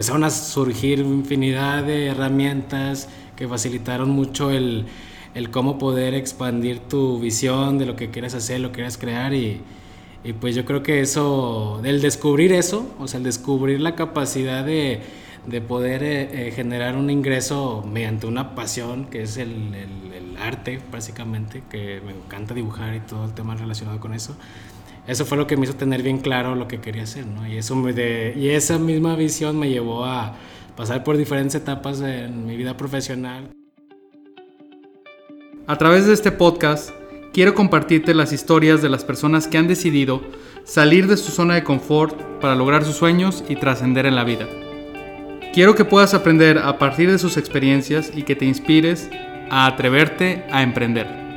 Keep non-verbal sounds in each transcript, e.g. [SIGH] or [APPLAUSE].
empezaron a surgir infinidad de herramientas que facilitaron mucho el, el cómo poder expandir tu visión de lo que quieres hacer, lo que quieres crear y, y pues yo creo que eso, el descubrir eso, o sea, el descubrir la capacidad de, de poder eh, eh, generar un ingreso mediante una pasión que es el, el, el, arte básicamente, que me encanta dibujar y todo el tema relacionado con eso. Eso fue lo que me hizo tener bien claro lo que quería hacer, ¿no? Y, eso y esa misma visión me llevó a pasar por diferentes etapas en mi vida profesional. A través de este podcast quiero compartirte las historias de las personas que han decidido salir de su zona de confort para lograr sus sueños y trascender en la vida. Quiero que puedas aprender a partir de sus experiencias y que te inspires a atreverte a emprender.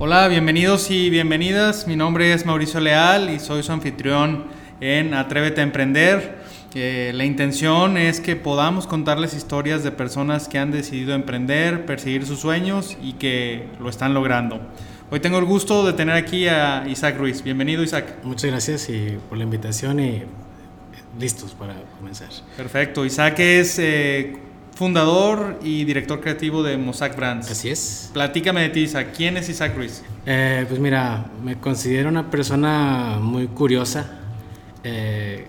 Hola, bienvenidos y bienvenidas. Mi nombre es Mauricio Leal y soy su anfitrión en Atrévete a Emprender. Eh, la intención es que podamos contarles historias de personas que han decidido emprender, perseguir sus sueños y que lo están logrando. Hoy tengo el gusto de tener aquí a Isaac Ruiz. Bienvenido, Isaac. Muchas gracias y por la invitación y listos para comenzar. Perfecto. Isaac es eh, fundador y director creativo de Mosaic Brands. Así es. Platícame de ti, Isaac. ¿Quién es Isaac Ruiz? Eh, pues mira, me considero una persona muy curiosa. Eh,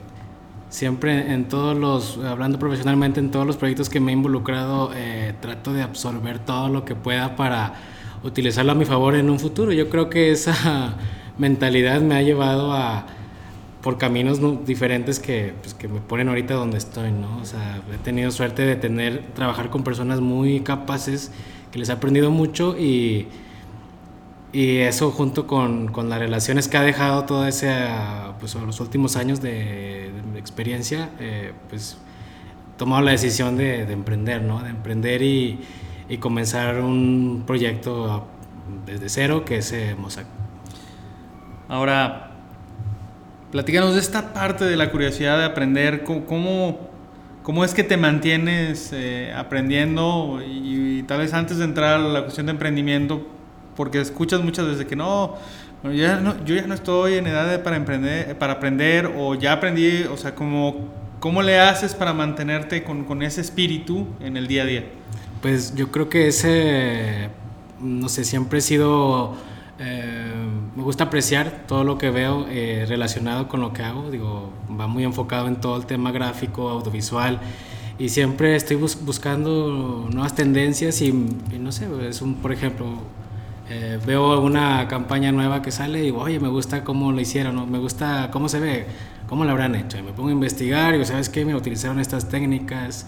siempre en todos los, hablando profesionalmente en todos los proyectos que me he involucrado, eh, trato de absorber todo lo que pueda para utilizarlo a mi favor en un futuro. Yo creo que esa [LAUGHS] mentalidad me ha llevado a por caminos no, diferentes que, pues, que me ponen ahorita donde estoy, ¿no? O sea, he tenido suerte de tener, trabajar con personas muy capaces, que les he aprendido mucho y, y eso junto con, con las relaciones que ha dejado todo ese, pues los últimos años de, de experiencia, eh, pues he tomado la decisión de, de emprender, ¿no? De emprender y, y, comenzar un proyecto desde cero que es eh, Mosaic. Ahora, Platícanos de esta parte de la curiosidad de aprender, cómo, cómo es que te mantienes eh, aprendiendo y, tal vez antes de entrar a la cuestión de emprendimiento, porque escuchas muchas veces que no, yo, ya no yo ya no estoy en edad para, emprender, para aprender o ya aprendí, o sea, como, ¿cómo le haces para mantenerte con, con ese espíritu en el día a día? Pues yo creo que ese, no sé, siempre he sido eh, me gusta apreciar todo lo que veo eh, relacionado con lo que hago. Digo, va muy enfocado en todo el tema gráfico, audiovisual. Y siempre estoy bus buscando nuevas tendencias y, y, no sé, es un, por ejemplo, eh, veo una campaña nueva que sale y digo, oye, me gusta cómo lo hicieron, ¿no? me gusta cómo se ve, cómo lo habrán hecho. Y me pongo a investigar y digo, ¿sabes qué? Me utilizaron estas técnicas,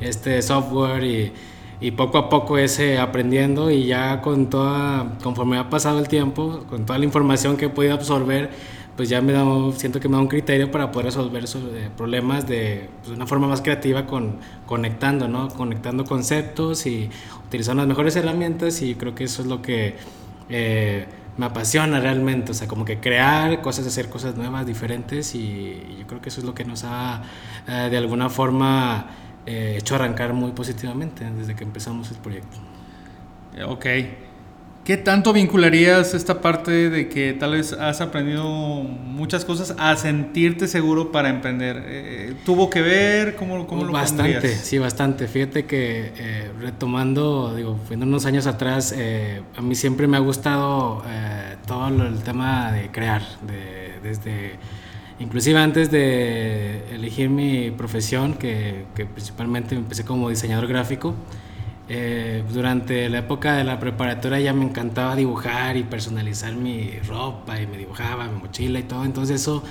este software y y poco a poco ese aprendiendo y ya con toda, conforme ha pasado el tiempo, con toda la información que he podido absorber, pues ya me da, siento que me da un criterio para poder resolver esos eh, problemas de, pues, una forma más creativa con, conectando, ¿no? Conectando conceptos y utilizando las mejores herramientas y creo que eso es lo que eh, me apasiona realmente, o sea, como que crear cosas, hacer cosas nuevas, diferentes y, y yo creo que eso es lo que nos ha eh, de alguna forma eh, hecho arrancar muy positivamente desde que empezamos el proyecto. Ok. ¿Qué tanto vincularías esta parte de que tal vez has aprendido muchas cosas a sentirte seguro para emprender? Eh, ¿Tuvo que ver? ¿Cómo, cómo lo Bastante, pondrías? sí, bastante. Fíjate que eh, retomando, digo, viendo unos años atrás, eh, a mí siempre me ha gustado eh, todo el tema de crear, de, desde inclusive antes de elegir mi profesión, que, principalmente empecé como diseñador gráfico, eh, durante la época de la preparatoria ya me encantaba dibujar y personalizar mi ropa y me dibujaba mi mochila y todo, entonces eso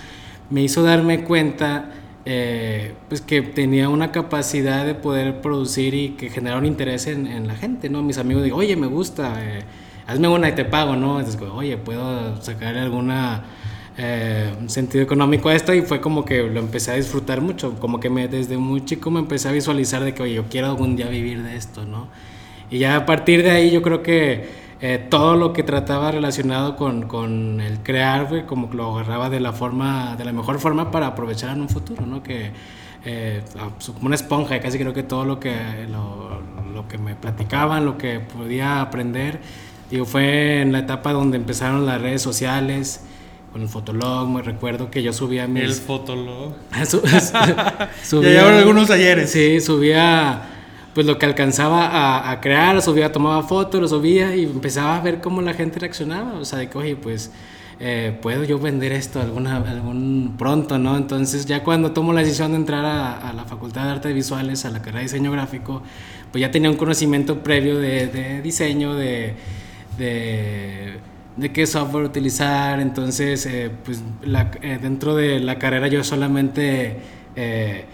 me hizo darme cuenta eh, pues que tenía una capacidad de poder producir y que generar un interés en, en la gente, ¿no? Mis amigos digo, oye, me gusta, eh, hazme una y te pago, ¿no? Oye, puedo sacar alguna eh, un sentido económico a esto y fue como que lo empecé a disfrutar mucho, como que me, desde muy chico me empecé a visualizar de que, oye, yo quiero algún día vivir de esto, ¿no? Y ya a partir de ahí yo creo que eh, todo lo que trataba relacionado con, con el crear, fue como que lo agarraba de la forma, de la mejor forma para aprovechar en un futuro, ¿no? Que eh, como una esponja, casi creo que todo lo que, lo, lo que me platicaban, lo que podía aprender, digo, fue en la etapa donde empezaron las redes sociales, con el fotolog, me recuerdo que yo subía mis... El fotolog. [LAUGHS] [LAUGHS] subía, ya algunos talleres. Sí, subía pues lo que alcanzaba a, crear, subía, tomaba fotos, lo subía y empezaba a ver cómo la gente reaccionaba, o sea, de que, oye, pues... Eh, puedo yo vender esto alguna, algún pronto, ¿no? Entonces ya cuando tomo la decisión de entrar a, la Facultad de Artes Visuales, a la carrera de diseño gráfico, pues ya tenía un conocimiento previo de, diseño, de, de, qué software utilizar, entonces eh, pues eh, dentro de la carrera yo solamente... Eh,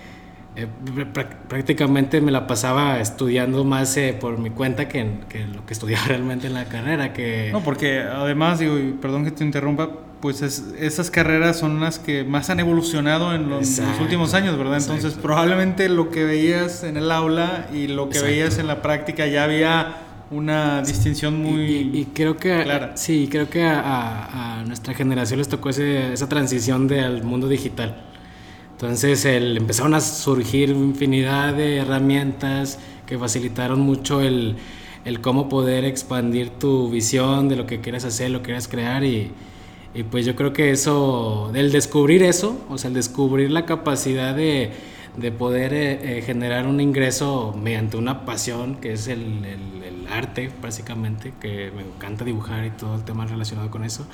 prácticamente me la pasaba estudiando más eh, por mi cuenta que, que, lo que estudiaba [LAUGHS] realmente en la carrera. Que... No, porque además, digo, y perdón que te interrumpa, pues esas carreras son las que más han evolucionado en los, últimos años, ¿verdad? Entonces probablemente lo que veías en el aula y lo que veías en la práctica ya había una distinción muy y, creo que clara. Sí, creo que a, a, nuestra generación les tocó ese, esa transición del mundo digital entonces el, empezaron a surgir infinidad de herramientas que facilitaron mucho el, el, cómo poder expandir tu visión de lo que quieras hacer, lo que quieras crear y, y, pues yo creo que eso, el descubrir eso, o sea, el descubrir la capacidad de, de poder eh, eh, generar un ingreso mediante una pasión que es el, el, arte básicamente, que me encanta dibujar y todo el tema relacionado con eso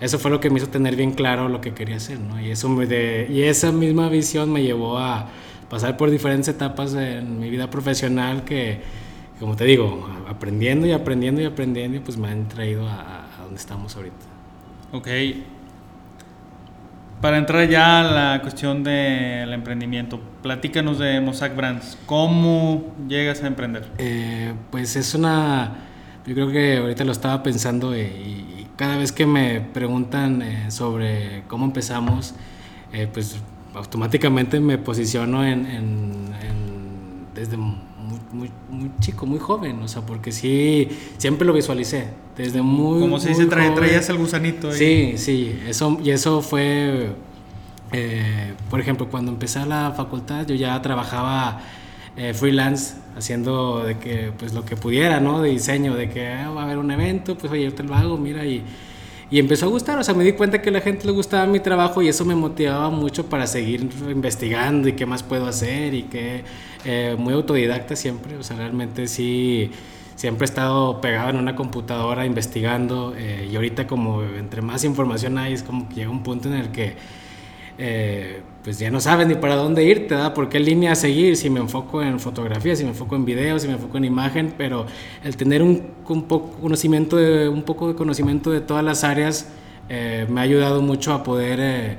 eso fue lo que me hizo tener bien claro lo que quería hacer, ¿no? Y, eso me de, y esa misma visión me llevó a pasar por diferentes etapas en mi vida profesional que, como te digo, aprendiendo y aprendiendo y aprendiendo, pues me han traído a, a donde estamos ahorita. Ok. Para entrar ya a la cuestión del emprendimiento, platícanos de Mossack Brands. ¿Cómo llegas a emprender? Eh, pues es una... Yo creo que ahorita lo estaba pensando y, cada vez que me preguntan eh, sobre cómo empezamos, eh, pues automáticamente me posiciono en, desde muy, muy, chico, muy joven, o sea, porque sí, siempre lo visualicé, desde muy... Como se dice, traías el gusanito. Ahí. Sí, sí, eso, y eso fue, eh, por ejemplo, cuando empecé la facultad, yo ya trabajaba freelance haciendo de que pues lo que pudiera, ¿no? De diseño, de que ah, va a haber un evento, pues oye, yo te lo hago, mira, y, y empezó a gustar, o sea, me di cuenta que a la gente le gustaba mi trabajo y eso me motivaba mucho para seguir investigando y qué más puedo hacer y que eh, muy autodidacta siempre, o sea, realmente sí, siempre he estado pegado en una computadora investigando eh, y ahorita como entre más información hay es como que llega un punto en el que eh, pues ya no sabes ni para dónde irte, ¿verdad? ¿Por qué línea seguir? Si me enfoco en fotografía, si me enfoco en video, si me enfoco en imagen, pero el tener un, un poco, conocimiento de, un poco de conocimiento de todas las áreas eh, me ha ayudado mucho a poder,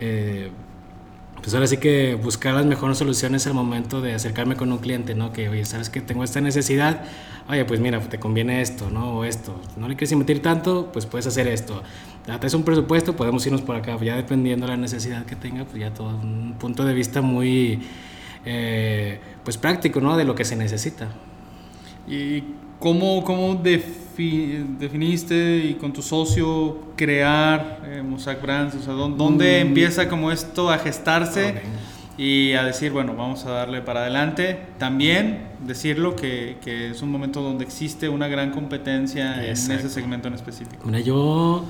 eh, pues ahora sí que buscar las mejores soluciones al momento de acercarme con un cliente, ¿no? Que, oye, sabes que tengo esta necesidad, oye, pues mira, te conviene esto, ¿no? O esto. No le quieres invertir tanto, pues puedes hacer esto es un presupuesto, podemos irnos por acá, ya dependiendo de la necesidad que tenga, pues ya todo un punto de vista muy eh, pues práctico, ¿no? De lo que se necesita. ¿Y cómo, cómo definiste y con tu socio crear eh, Mosaic Brands? O sea, ¿dónde, mm. empieza como esto a gestarse? y a decir, bueno, vamos a darle para adelante. También decirlo que, que es un momento donde existe una gran competencia en ese segmento en específico. Mira, yo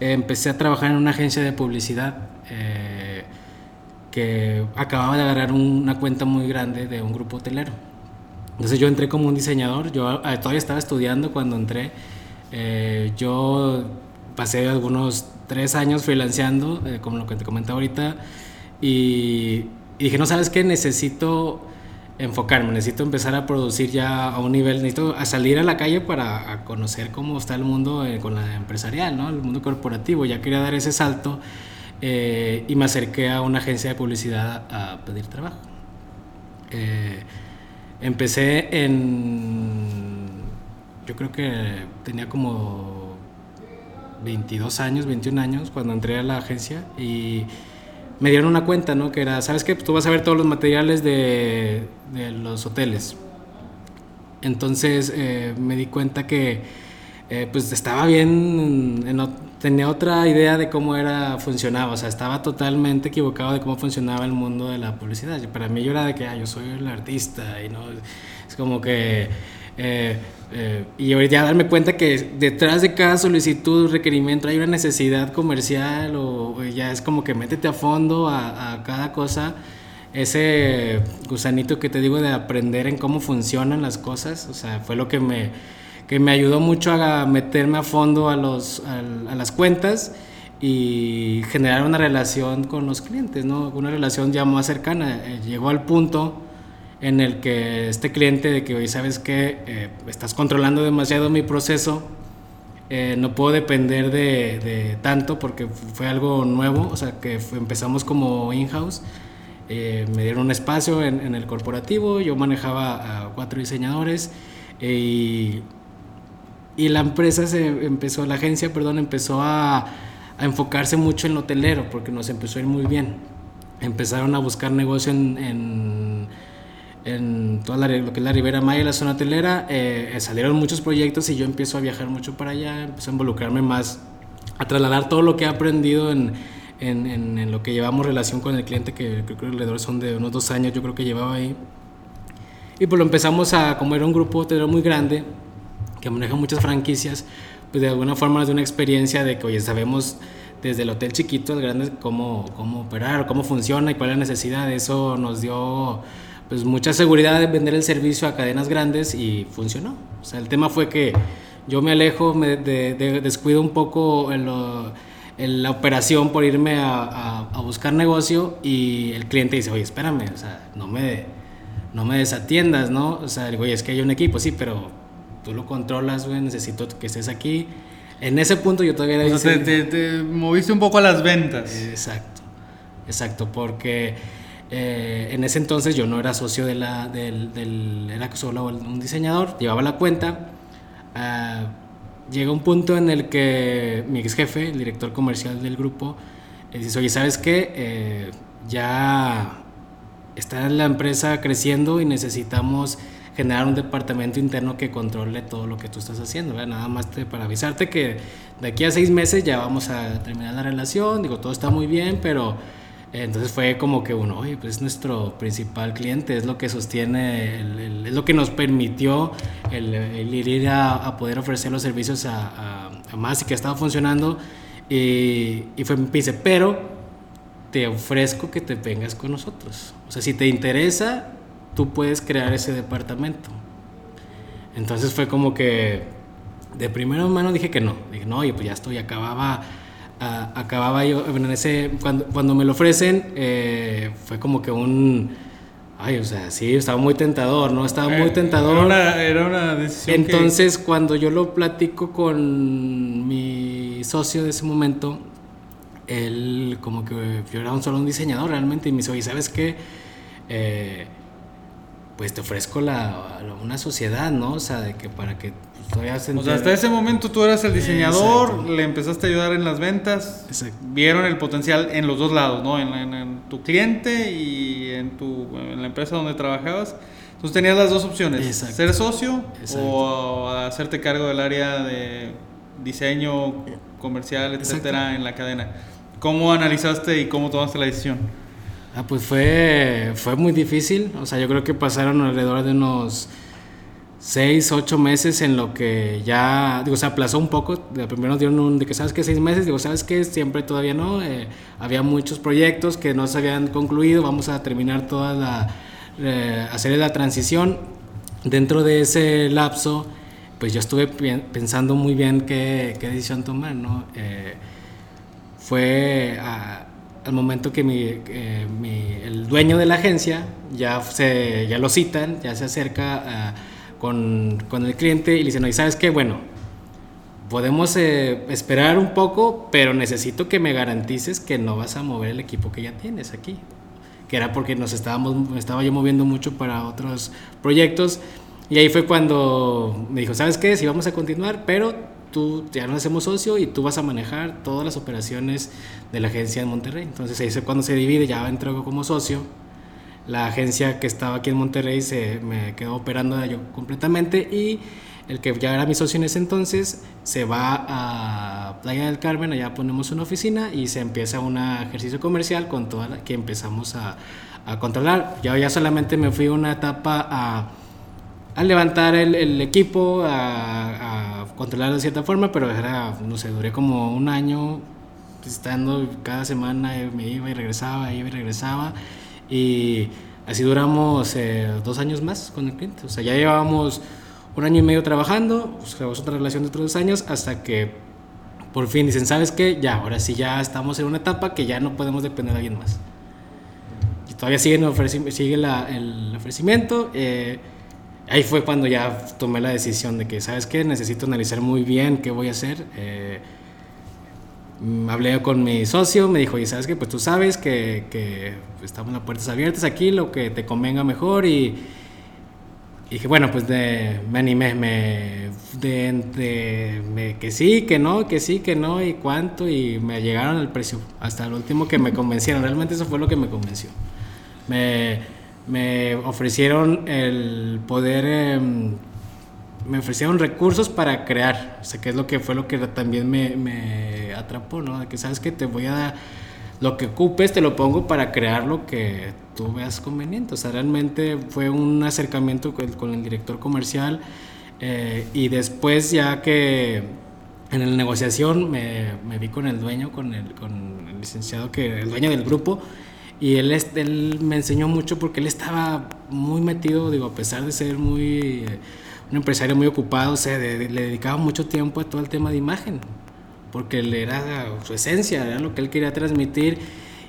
empecé a trabajar en una agencia de publicidad eh, que acababa de agarrar una cuenta muy grande de un grupo hotelero. Entonces yo entré como un diseñador, yo eh, todavía estaba estudiando cuando entré. Eh, yo pasé algunos tres años freelanceando, como lo que te comentaba ahorita, y, y dije, no sabes qué, necesito enfocarme, necesito empezar a producir ya a un nivel, necesito a salir a la calle para conocer cómo está el mundo eh, con la empresarial, ¿no? el mundo corporativo. Ya quería dar ese salto eh, y me acerqué a una agencia de publicidad a pedir trabajo. Eh, empecé en, yo creo que tenía como 22 años, 21 años cuando entré a la agencia y me dieron una cuenta, ¿no? Que era, ¿sabes qué? Tú vas a ver todos los materiales de, de los hoteles. Entonces eh, me di cuenta que eh, pues estaba bien, tenía otra idea de cómo era, funcionaba, o sea, estaba totalmente equivocado de cómo funcionaba el mundo de la publicidad. Para mí yo era de que, ah, yo soy el artista y no, es como que Eh, eh, y ahorita darme cuenta que detrás de cada solicitud, requerimiento, hay una necesidad comercial o, ya es como que métete a fondo a, cada cosa. Ese gusanito que te digo de aprender en cómo funcionan las cosas, o sea, fue lo que me, que me ayudó mucho a meterme a fondo a, los, a, las cuentas y generar una relación con los clientes, ¿no? Una relación ya más cercana. Eh, llegó al punto en el que este cliente de que hoy sabes que eh, estás controlando demasiado mi proceso, eh, no puedo depender de, tanto porque fue algo nuevo, o sea que empezamos como in-house, eh, me dieron un espacio en, el corporativo, yo manejaba a cuatro diseñadores y, y, la empresa se empezó, la agencia, perdón, empezó a, a enfocarse mucho en lo hotelero porque nos empezó a ir muy bien. Empezaron a buscar negocio en en toda lo que es la Ribera Maya la zona hotelera, eh, salieron muchos proyectos y yo empiezo a viajar mucho para allá, empiezo a involucrarme más, a trasladar todo lo que he aprendido en, en, en, lo que llevamos relación con el cliente, que creo que alrededor son de unos dos años, yo creo que llevaba ahí. Y pues lo empezamos a, como era un grupo hotelero muy grande, que maneja muchas franquicias, pues de alguna forma es de una experiencia de que, oye, sabemos desde el hotel chiquito al grande cómo, cómo operar, cómo funciona y cuál es la necesidad. Eso nos dio pues mucha seguridad de vender el servicio a cadenas grandes y funcionó. O sea, el tema fue que yo me alejo, me de, descuido un poco en, la operación por irme a, buscar negocio y el cliente dice, oye, espérame, o sea, no me, no me desatiendas, ¿no? O sea, digo, oye, es que hay un equipo, sí, pero tú lo controlas, güey, necesito que estés aquí. En ese punto yo todavía... O sea, te, te moviste un poco a las ventas. Exacto, exacto, porque eh, en ese entonces yo no era socio de la, del, era solo un diseñador, llevaba la cuenta. Uh, llega un punto en el que mi ex jefe, el director comercial del grupo, dice, oye, ¿sabes qué? Eh, ya está la empresa creciendo y necesitamos generar un departamento interno que controle todo lo que tú estás haciendo, Nada más para avisarte que de aquí a seis meses ya vamos a terminar la relación, digo, todo está muy bien, pero entonces fue como que uno, oye, pues es nuestro principal cliente, es lo que sostiene, es lo que nos permitió el, ir a, poder ofrecer los servicios a, más y que estaba funcionando. Y, y fue, me dice, pero te ofrezco que te vengas con nosotros. O sea, si te interesa, tú puedes crear ese departamento. Entonces fue como que de primera mano dije que no. Dije, no, oye, pues ya estoy, acababa acababa yo, en ese, cuando, cuando me lo ofrecen, eh, fue como que un... Ay, o sea, sí, estaba muy tentador, ¿no? Estaba muy eh, tentador. Era una, decisión. Entonces, cuando yo lo platico con mi socio de ese momento, él como que yo era un solo un diseñador realmente y me dice, oye, ¿sabes qué? Eh, pues te ofrezco la, una sociedad, ¿no? O sea, de que para que o sea, hasta ese momento tú eras el diseñador, le empezaste a ayudar en las ventas, vieron el potencial en los dos lados, ¿no? En, tu cliente y en, tu, en la empresa donde trabajabas. Entonces tenías las dos opciones, ser socio o hacerte cargo del área de diseño comercial, etcétera, en la cadena. ¿Cómo analizaste y cómo tomaste la decisión? Ah, pues fue, fue muy difícil. O sea, yo creo que pasaron alrededor de unos seis, ocho meses en lo que ya, digo, se aplazó un poco. Primero nos dieron un de que, ¿sabes qué? Seis meses. Digo, ¿sabes qué? Siempre todavía no. Eh, había muchos proyectos que no se habían concluido. Vamos a terminar toda la, eh, hacer la transición. Dentro de ese lapso, pues yo estuve pensando muy bien qué, qué decisión tomar, ¿no? Eh, fue al momento que mi, mi, el dueño de la agencia ya, se, ya lo citan, ya se acerca a con, con el cliente y le dicen, oye, ¿sabes qué? Bueno, podemos eh, esperar un poco, pero necesito que me garantices que no vas a mover el equipo que ya tienes aquí. Que era porque nos estábamos, me estaba yo moviendo mucho para otros proyectos. Y ahí fue cuando me dijo, ¿sabes qué? Si vamos a continuar, pero tú ya nos hacemos socio y tú vas a manejar todas las operaciones de la agencia en Monterrey. Entonces ahí cuando se divide, ya entro como socio la agencia que estaba aquí en Monterrey se me quedó operando yo completamente y el que ya era mi socio en ese entonces se va a Playa del Carmen, allá ponemos una oficina y se empieza un ejercicio comercial con toda la que empezamos a, a controlar. Ya, ya solamente me fui una etapa a, a levantar el, equipo, a, a, controlarlo de cierta forma, pero era, no sé, duré como un año estando cada semana, me iba y regresaba, iba y regresaba, y así duramos eh, dos años más con el cliente, o sea, ya llevábamos un año y medio trabajando, pues, otra relación de otros dos años, hasta que por fin dicen, ¿sabes qué? Ya, ahora sí ya estamos en una etapa que ya no podemos depender de alguien más. Y todavía sigue, sigue el ofrecimiento. Eh, ahí fue cuando ya tomé la decisión de que, ¿sabes qué? Necesito analizar muy bien qué voy a hacer. Eh, hablé con mi socio, me dijo, y sabes qué? pues tú sabes que, que estamos las puertas abiertas aquí, lo que te convenga mejor y y dije, bueno, pues de, me animé, me, de, que sí, que no, que sí, que no, y cuánto, y me llegaron al precio, hasta el último que me convencieron, realmente eso fue lo que me convenció. Me, me ofrecieron el poder, em, me ofrecieron recursos para crear, o sea, que es lo que fue lo que también me, me atrapó, ¿no? De que sabes que te voy a dar lo que ocupes te lo pongo para crear lo que tú veas conveniente. O sea, realmente fue un acercamiento con, el director comercial eh, y después ya que en la negociación me, me vi con el dueño, con el, con el licenciado, que el dueño del grupo, y él, él me enseñó mucho porque él estaba muy metido, digo, a pesar de ser muy... Eh, un empresario muy ocupado, o sea, le dedicaba mucho tiempo a todo el tema de imagen porque él era su esencia, era lo que él quería transmitir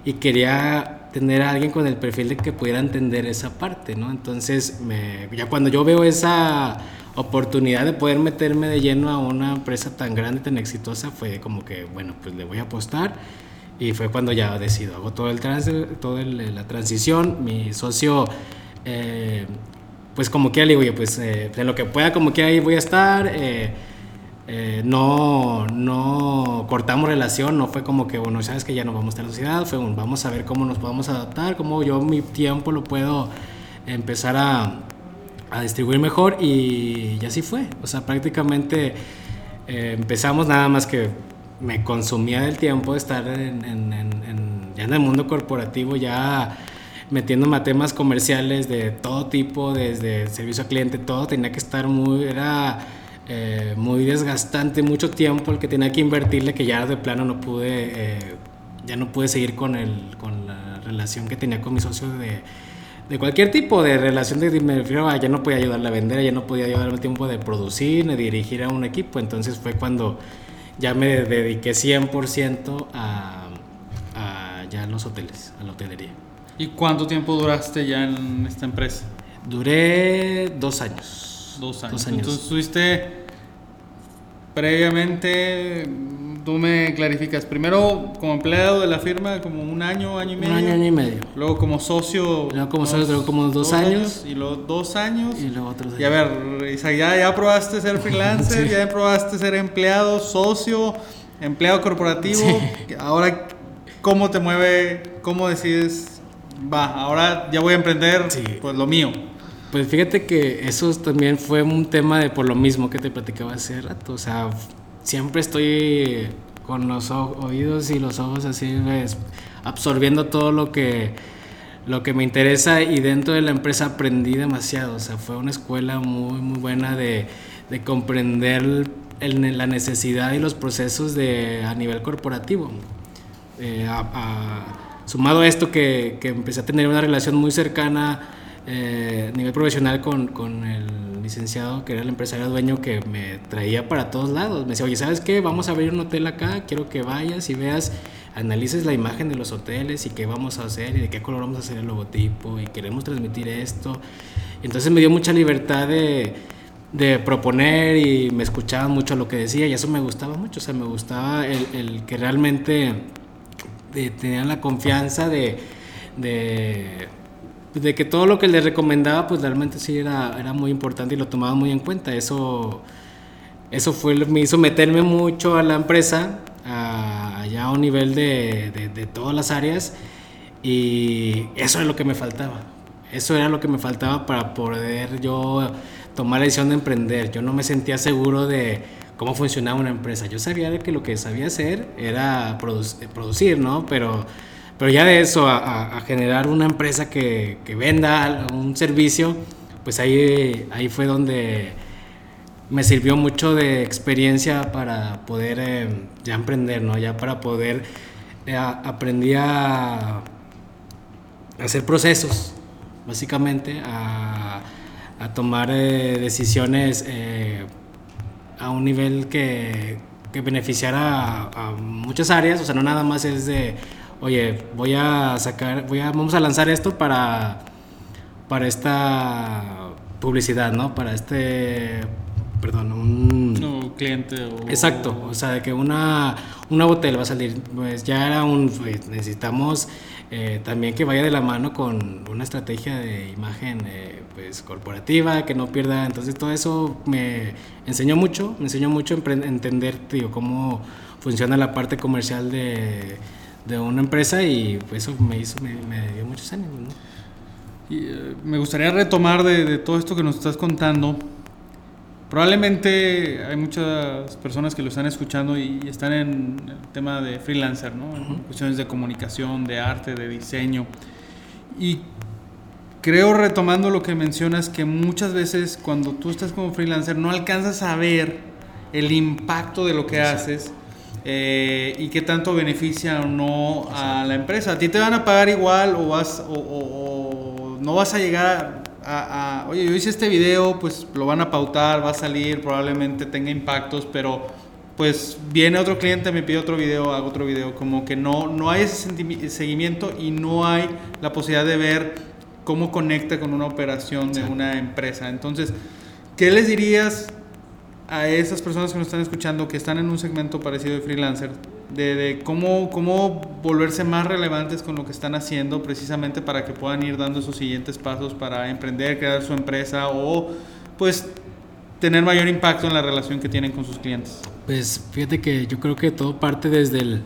y quería tener a alguien con el perfil de que pudiera entender esa parte, ¿no? Entonces, me, ya cuando yo veo esa oportunidad de poder meterme de lleno a una empresa tan grande, tan exitosa, fue como que, bueno, pues le voy a apostar. Y fue cuando ya decido, hago todo el trans, toda la transición, mi socio, eh, pues como quiera, le digo, pues eh, en lo que pueda, como quiera, ahí voy a estar. Eh, no, no cortamos relación, no fue como que, bueno, sabes que ya no vamos a estar en la sociedad, fue un, vamos a ver cómo nos podemos adaptar, cómo yo mi tiempo lo puedo empezar a, a distribuir mejor y, y, así fue. O sea, prácticamente empezamos nada más que me consumía el tiempo de estar en, ya en el mundo corporativo, ya metiéndome a temas comerciales de todo tipo, desde servicio al cliente, todo. Tenía que estar muy, era eh, muy desgastante, mucho tiempo el que tenía que invertirle, que ya de plano no pude, eh, ya no pude seguir con, el, con la relación que tenía con mi socio de, de cualquier tipo de relación, de, me refiero a ya no podía ayudarle a vender, ya no podía ayudarle el tiempo de producir, ni dirigir a un equipo, entonces fue cuando ya me dediqué 100% a, a ya los hoteles, a la hotelería. ¿Y cuánto tiempo duraste ya en esta empresa? Duré dos años. Dos años. Entonces estuviste previamente, tú me clarificas, primero como empleado de la firma como un año, año y medio. Un año, año y medio. Luego como socio. Luego como socio, luego como dos, años, Y luego dos años. Y luego otros años. Y a ver, Isaac, ya, ya probaste ser [LAUGHS] freelancer, ya probaste ser empleado, socio, empleado corporativo. Ahora, ¿cómo te mueve? ¿Cómo decides? Va, ahora ya voy a emprender pues lo mío. Pues fíjate que eso también fue un tema de por lo mismo que te platicaba hace rato. O sea, siempre estoy con los oídos y los ojos así, pues, absorbiendo todo lo que, lo que me interesa y dentro de la empresa aprendí demasiado. O sea, fue una escuela muy, muy buena de, de comprender la necesidad y los procesos de, a nivel corporativo. Eh, sumado a esto que, que empecé a tener una relación muy cercana eh, nivel profesional con, con, el licenciado que era el empresario dueño que me traía para todos lados. Me decía, oye, ¿sabes qué? Vamos a abrir un hotel acá, quiero que vayas y veas, analices la imagen de los hoteles y qué vamos a hacer y de qué color vamos a hacer el logotipo y queremos transmitir esto. Entonces me dio mucha libertad de, de proponer y me escuchaba mucho lo que decía y eso me gustaba mucho, o sea, me gustaba el, el que realmente de, tenían la confianza de, de de que todo lo que le recomendaba, pues realmente sí era, era muy importante y lo tomaba muy en cuenta. Eso, eso fue, me hizo meterme mucho a la empresa, a, ya a un nivel de, de, de, todas las áreas, y eso es lo que me faltaba. Eso era lo que me faltaba para poder yo tomar la decisión de emprender. Yo no me sentía seguro de cómo funcionaba una empresa. Yo sabía que lo que sabía hacer era producir, ¿no? Pero pero ya de eso a, generar una empresa que, venda un servicio, pues ahí, ahí fue donde me sirvió mucho de experiencia para poder eh, ya emprender, ¿no? Ya para poder, eh, aprendí a hacer procesos, básicamente, a, tomar eh, decisiones a un nivel que, que beneficiara a, muchas áreas, o sea, no nada más es de, oye, voy a sacar, voy a, vamos a lanzar esto para, para esta publicidad, ¿no? Para este perdón, un... cliente o... Exacto, o sea, de que una, una botella va a salir, pues ya era un... Pues, necesitamos eh, también que vaya de la mano con una estrategia de imagen eh, pues corporativa, que no pierda, entonces todo eso me enseñó mucho, me enseñó mucho a entender, digo, cómo funciona la parte comercial de, de una empresa y eso me hizo, me, dio muchos ánimos, Y, eh, me gustaría retomar de, de todo esto que nos estás contando, Probablemente hay muchas personas que lo están escuchando y están en el tema de freelancer, ¿no? En cuestiones de comunicación, de arte, de diseño. Y creo, retomando lo que mencionas, que muchas veces cuando tú estás como freelancer no alcanzas a ver el impacto de lo que haces eh, y qué tanto beneficia o no a la empresa. A ti te van a pagar igual o, vas, o, o no vas a llegar oye, yo hice este video, pues lo van a pautar, va a salir, probablemente tenga impactos, pero pues viene otro cliente, me pide otro video, hago otro video, como que no, no hay ese seguimiento y no hay la posibilidad de ver cómo conecta con una operación de una empresa. Entonces, ¿qué les dirías a esas personas que nos están escuchando que están en un segmento parecido de freelancer? de, cómo, cómo volverse más relevantes con lo que están haciendo precisamente para que puedan ir dando esos siguientes pasos para emprender, crear su empresa o pues tener mayor impacto en la relación que tienen con sus clientes. Pues fíjate que yo creo que todo parte desde el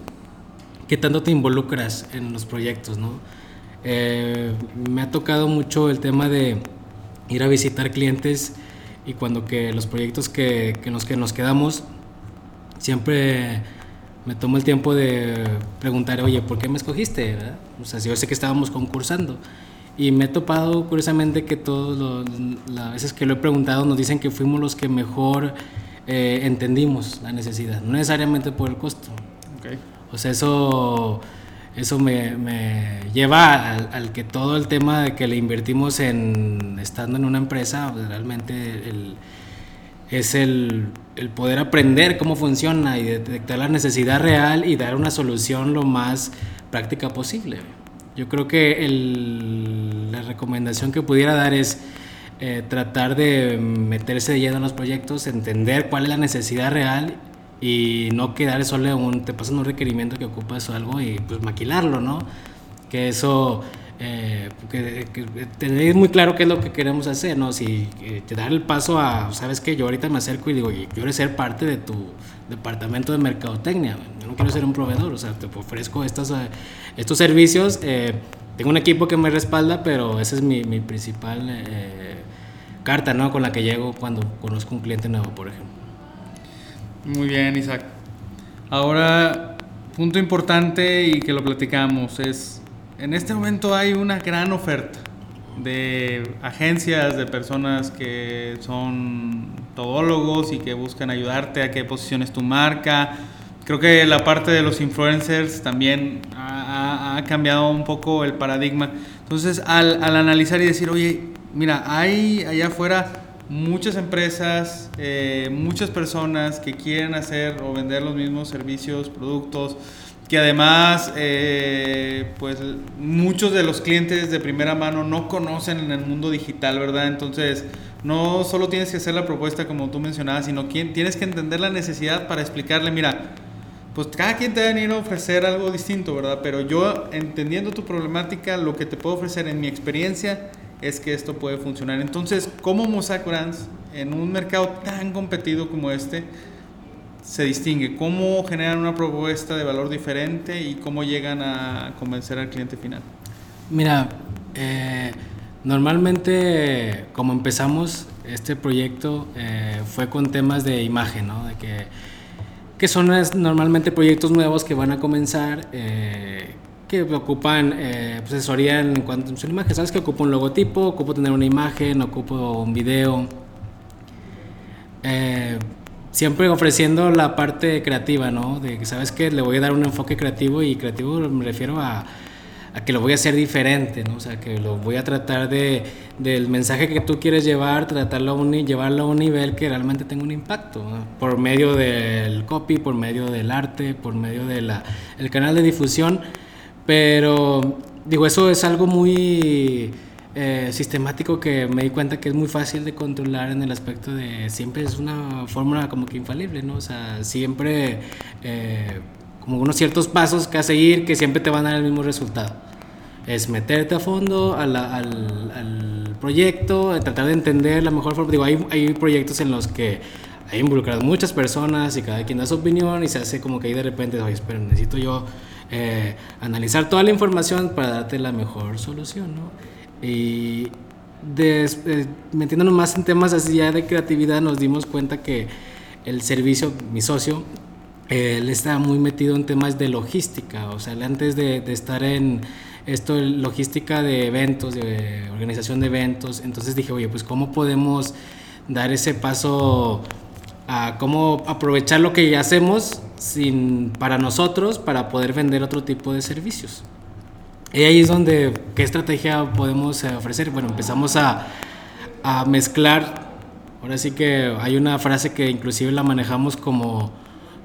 qué tanto te involucras en los proyectos, ¿no? Eh, me ha tocado mucho el tema de ir a visitar clientes y cuando que los proyectos que, que, nos, que nos quedamos siempre me tomo el tiempo de preguntar, oye, ¿por qué me escogiste? O sea, yo sé que estábamos concursando. Y me he topado, curiosamente, que todas las veces que lo he preguntado nos dicen que fuimos los que mejor eh, entendimos la necesidad, no necesariamente por el costo. Okay. O sea, eso, eso me, me lleva al, que todo el tema de que le invertimos en estando en una empresa, pues, realmente el es el, el, poder aprender cómo funciona y detectar la necesidad real y dar una solución lo más práctica posible. Yo creo que el, la recomendación que pudiera dar es eh, tratar de meterse de lleno en los proyectos, entender cuál es la necesidad real y no quedar solo un, te pasan un requerimiento que ocupas o algo y pues maquilarlo, ¿no? Que eso eh, que, tener muy claro qué es lo que queremos hacer, ¿no? Si eh, te dar el paso a, ¿sabes qué? Yo ahorita me acerco y digo, yo quiero ser parte de tu departamento de mercadotecnia, yo no quiero ser un proveedor, o sea, te ofrezco estos, eh, estos servicios, eh, tengo un equipo que me respalda, pero esa es mi, mi principal carta, ¿no? Con la que llego cuando conozco un cliente nuevo, por ejemplo. Muy bien, Isaac. Ahora, punto importante y que lo platicamos es en este momento hay una gran oferta de agencias, de personas que son todólogos y que buscan ayudarte a que posiciones tu marca. Creo que la parte de los influencers también ha, cambiado un poco el paradigma. Entonces, al, analizar y decir, oye, mira, hay allá afuera muchas empresas, eh, muchas personas que quieren hacer o vender los mismos servicios, productos, que además eh, pues muchos de los clientes de primera mano no conocen en el mundo digital, ¿verdad? Entonces no solo tienes que hacer la propuesta como tú mencionabas, sino tienes que entender la necesidad para explicarle, mira, pues cada quien te va a venir a ofrecer algo distinto, ¿verdad? Pero yo entendiendo tu problemática, lo que te puedo ofrecer en mi experiencia es que esto puede funcionar. Entonces, ¿cómo Mosaic Brands en un mercado tan competido como este? se distingue? ¿Cómo generan una propuesta de valor diferente y cómo llegan a convencer al cliente final? Mira, eh, normalmente como empezamos este proyecto eh, fue con temas de imagen, ¿no? De que, que son normalmente proyectos nuevos que van a comenzar, eh, que ocupan eh, pues, asesoría en cuanto a su imagen. Sabes que ocupo un logotipo, ocupo tener una imagen, ocupo un video. Eh, siempre ofreciendo la parte creativa, ¿no? De que sabes que le voy a dar un enfoque creativo y creativo me refiero a, que lo voy a hacer diferente, ¿no? O sea, que lo voy a tratar de, del mensaje que tú quieres llevar, tratarlo a un, llevarlo a un nivel que realmente tenga un impacto, por medio del copy, por medio del arte, por medio del el canal de difusión. Pero digo, eso es algo muy eh, sistemático que me di cuenta que es muy fácil de controlar en el aspecto de siempre es una fórmula como que infalible, ¿no? O sea, siempre eh, como unos ciertos pasos que a seguir que siempre te van a dar el mismo resultado. Es meterte a fondo al, al, proyecto, tratar de entender la mejor forma. Digo, hay, hay proyectos en los que hay involucradas muchas personas y cada quien da su opinión y se hace como que ahí de repente, oye, espera, necesito yo eh, analizar toda la información para darte la mejor solución, ¿no? Y eh, metiéndonos más en temas así ya de creatividad, nos dimos cuenta que el servicio, mi socio, él está muy metido en temas de logística, o sea, antes de, de estar en esto, logística de eventos, de organización de eventos, entonces dije, oye, pues cómo podemos dar ese paso a cómo aprovechar lo que ya hacemos sin, para nosotros para poder vender otro tipo de servicios. Y ahí es donde, ¿qué estrategia podemos eh, ofrecer? Bueno, empezamos a, a mezclar, ahora sí que hay una frase que inclusive la manejamos como,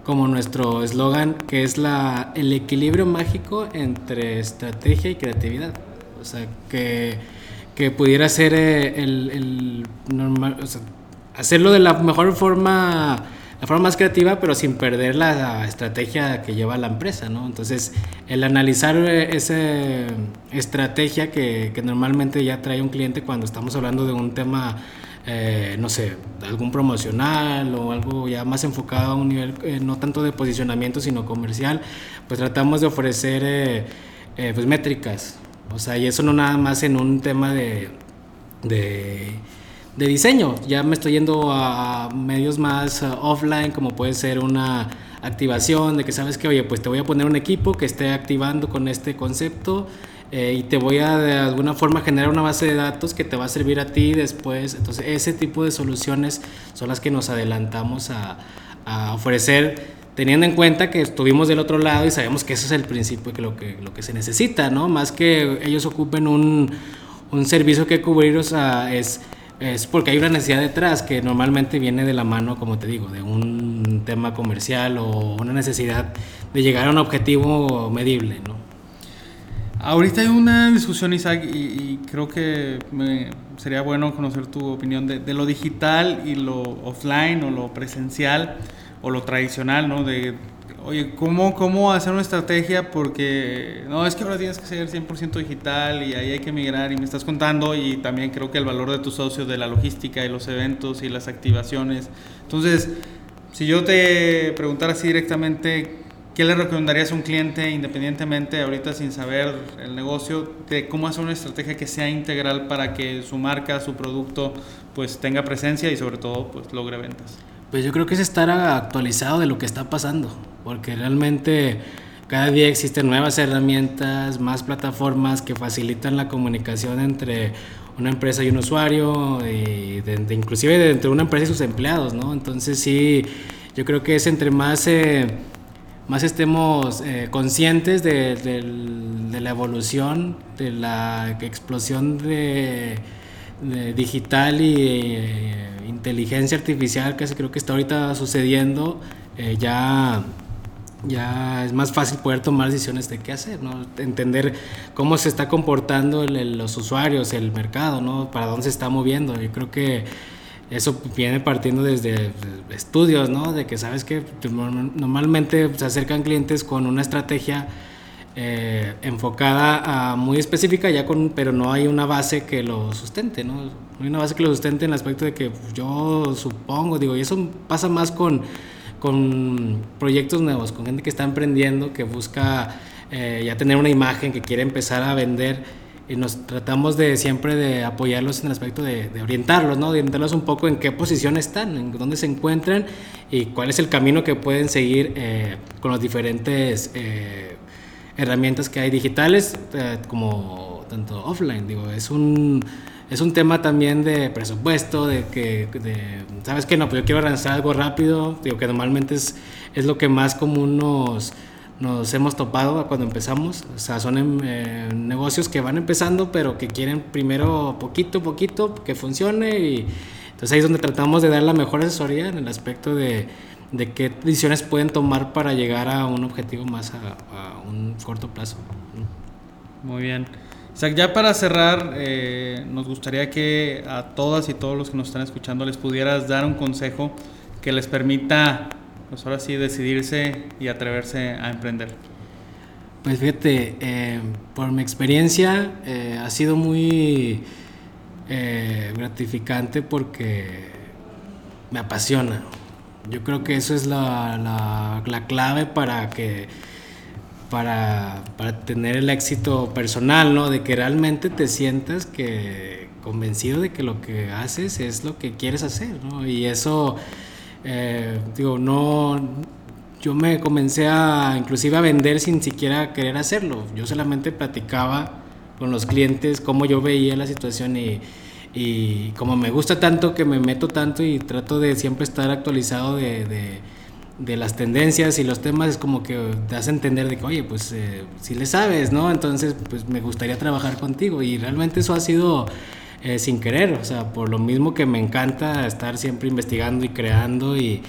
como nuestro eslogan, que es la, el equilibrio mágico entre estrategia y creatividad. O sea, que, que pudiera ser eh, el, el normal, o sea, hacerlo de la mejor forma la forma más creativa, pero sin perder la estrategia que lleva la empresa, ¿no? Entonces, el analizar eh, esa estrategia que, normalmente ya trae un cliente cuando estamos hablando de un tema, eh, no sé, algún promocional o algo ya más enfocado a un nivel, eh, no tanto de posicionamiento, sino comercial, pues tratamos de ofrecer pues métricas. O sea, y eso no nada más en un tema de, de de diseño. Ya me estoy yendo a medios más uh, offline, como puede ser una activación de que sabes que, oye, pues te voy a poner un equipo que esté activando con este concepto eh, y te voy a de alguna forma generar una base de datos que te va a servir a ti después. Entonces, ese tipo de soluciones son las que nos adelantamos a, a ofrecer teniendo en cuenta que estuvimos del otro lado y sabemos que ese es el principio que lo que, lo que se necesita, ¿no? Más que ellos ocupen un, un servicio que cubrir, o sea, es es porque hay una necesidad detrás que normalmente viene de la mano, como te digo, de un tema comercial o una necesidad de llegar a un objetivo medible, ¿no? Ahorita hay una discusión, Isaac, y, creo que sería bueno conocer tu opinión de, de, lo digital y lo offline o lo presencial o lo tradicional, ¿no? De, oye, ¿cómo, ¿cómo hacer una estrategia? Porque no, es que ahora tienes que ser 100% digital y ahí hay que migrar y me estás contando y también creo que el valor de tus socios de la logística y los eventos y las activaciones. Entonces, si yo te preguntara así directamente, ¿qué le recomendarías a un cliente independientemente ahorita sin saber el negocio de cómo hacer una estrategia que sea integral para que su marca, su producto pues tenga presencia y sobre todo pues logre ventas? Pues yo creo que es estar actualizado de lo que está pasando, porque realmente cada día existen nuevas herramientas, más plataformas que facilitan la comunicación entre una empresa y un usuario, y de, inclusive entre una empresa y sus empleados, ¿no? Entonces sí, yo creo que es entre más, eh, más estemos eh, conscientes de, de, la evolución, de la explosión de, digital y... Eh, inteligencia artificial que creo que está ahorita sucediendo, ya, ya es más fácil poder tomar decisiones de qué hacer, ¿no? entender cómo se está comportando los usuarios, el mercado, ¿no? para dónde se está moviendo. Yo creo que eso viene partiendo desde estudios, ¿no? de que sabes que normalmente se acercan clientes con una estrategia eh, enfocada a muy específica, ya con, pero no hay una base que lo sustente, ¿no? hay una base que lo sustente en el aspecto de que yo supongo, digo, y eso pasa más con, con proyectos nuevos, con gente que está emprendiendo, que busca eh, ya tener una imagen, que quiere empezar a vender y nos tratamos de siempre de apoyarlos en el aspecto de, orientarlos, ¿no? De orientarlos un poco en qué posición están, en dónde se encuentran y cuál es el camino que pueden seguir eh, con los diferentes herramientas que hay digitales eh, como tanto offline. Digo, es un, es un tema también de presupuesto, de que, ¿sabes que No, pues yo quiero lanzar algo rápido, digo que normalmente es, es lo que más común nos, nos hemos topado cuando empezamos. O sea, son em, eh, negocios que van empezando, pero que quieren primero poquito, poquito, que funcione. Y entonces ahí es donde tratamos de dar la mejor asesoría en el aspecto de, de qué decisiones pueden tomar para llegar a un objetivo más a, un corto plazo. Muy bien. Ya para cerrar, eh, nos gustaría que a todas y todos los que nos están escuchando les pudieras dar un consejo que les permita pues ahora sí decidirse y atreverse a emprender? Pues fíjate, eh, por mi experiencia eh, ha sido muy eh, gratificante porque me apasiona. Yo creo que eso es la, la, clave para que para, para, tener el éxito personal, ¿no? De que realmente te sientas que convencido de que lo que haces es lo que quieres hacer, ¿no? Y eso eh, digo, no, yo me comencé a inclusive a vender sin siquiera querer hacerlo. Yo solamente platicaba con los clientes cómo yo veía la situación y, y como me gusta tanto que me meto tanto y trato de siempre estar actualizado de, de, las tendencias y los temas, es como que te hace entender de que, oye, pues eh, si le sabes, ¿no? Entonces, pues me gustaría trabajar contigo y realmente eso ha sido eh, sin querer, o sea, por lo mismo que me encanta estar siempre investigando y creando y,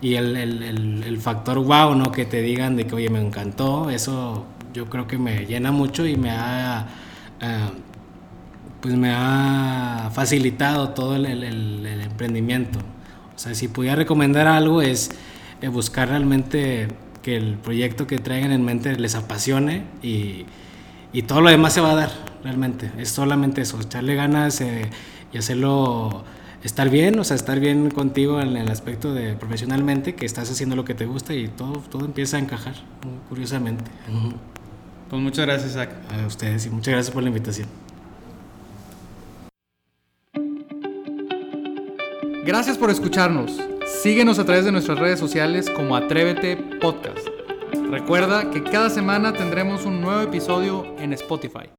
y el, el, el, factor wow, ¿no? Que te digan de que, oye, me encantó, eso yo creo que me llena mucho y me ha, eh, pues me ha facilitado todo el, emprendimiento. O sea, si pudiera recomendar algo es eh, buscar realmente que el proyecto que traigan en mente les apasione y, y todo lo demás se va a dar realmente. Es solamente eso, echarle ganas eh, y hacerlo, estar bien, o sea, estar bien contigo en el aspecto de profesionalmente, que estás haciendo lo que te gusta y todo, todo empieza a encajar, curiosamente. Pues muchas gracias, Zach. A ustedes y muchas gracias por la invitación. Gracias por escucharnos. Síguenos a través de nuestras redes sociales como Atrévete Podcast. Recuerda que cada semana tendremos un nuevo episodio en Spotify.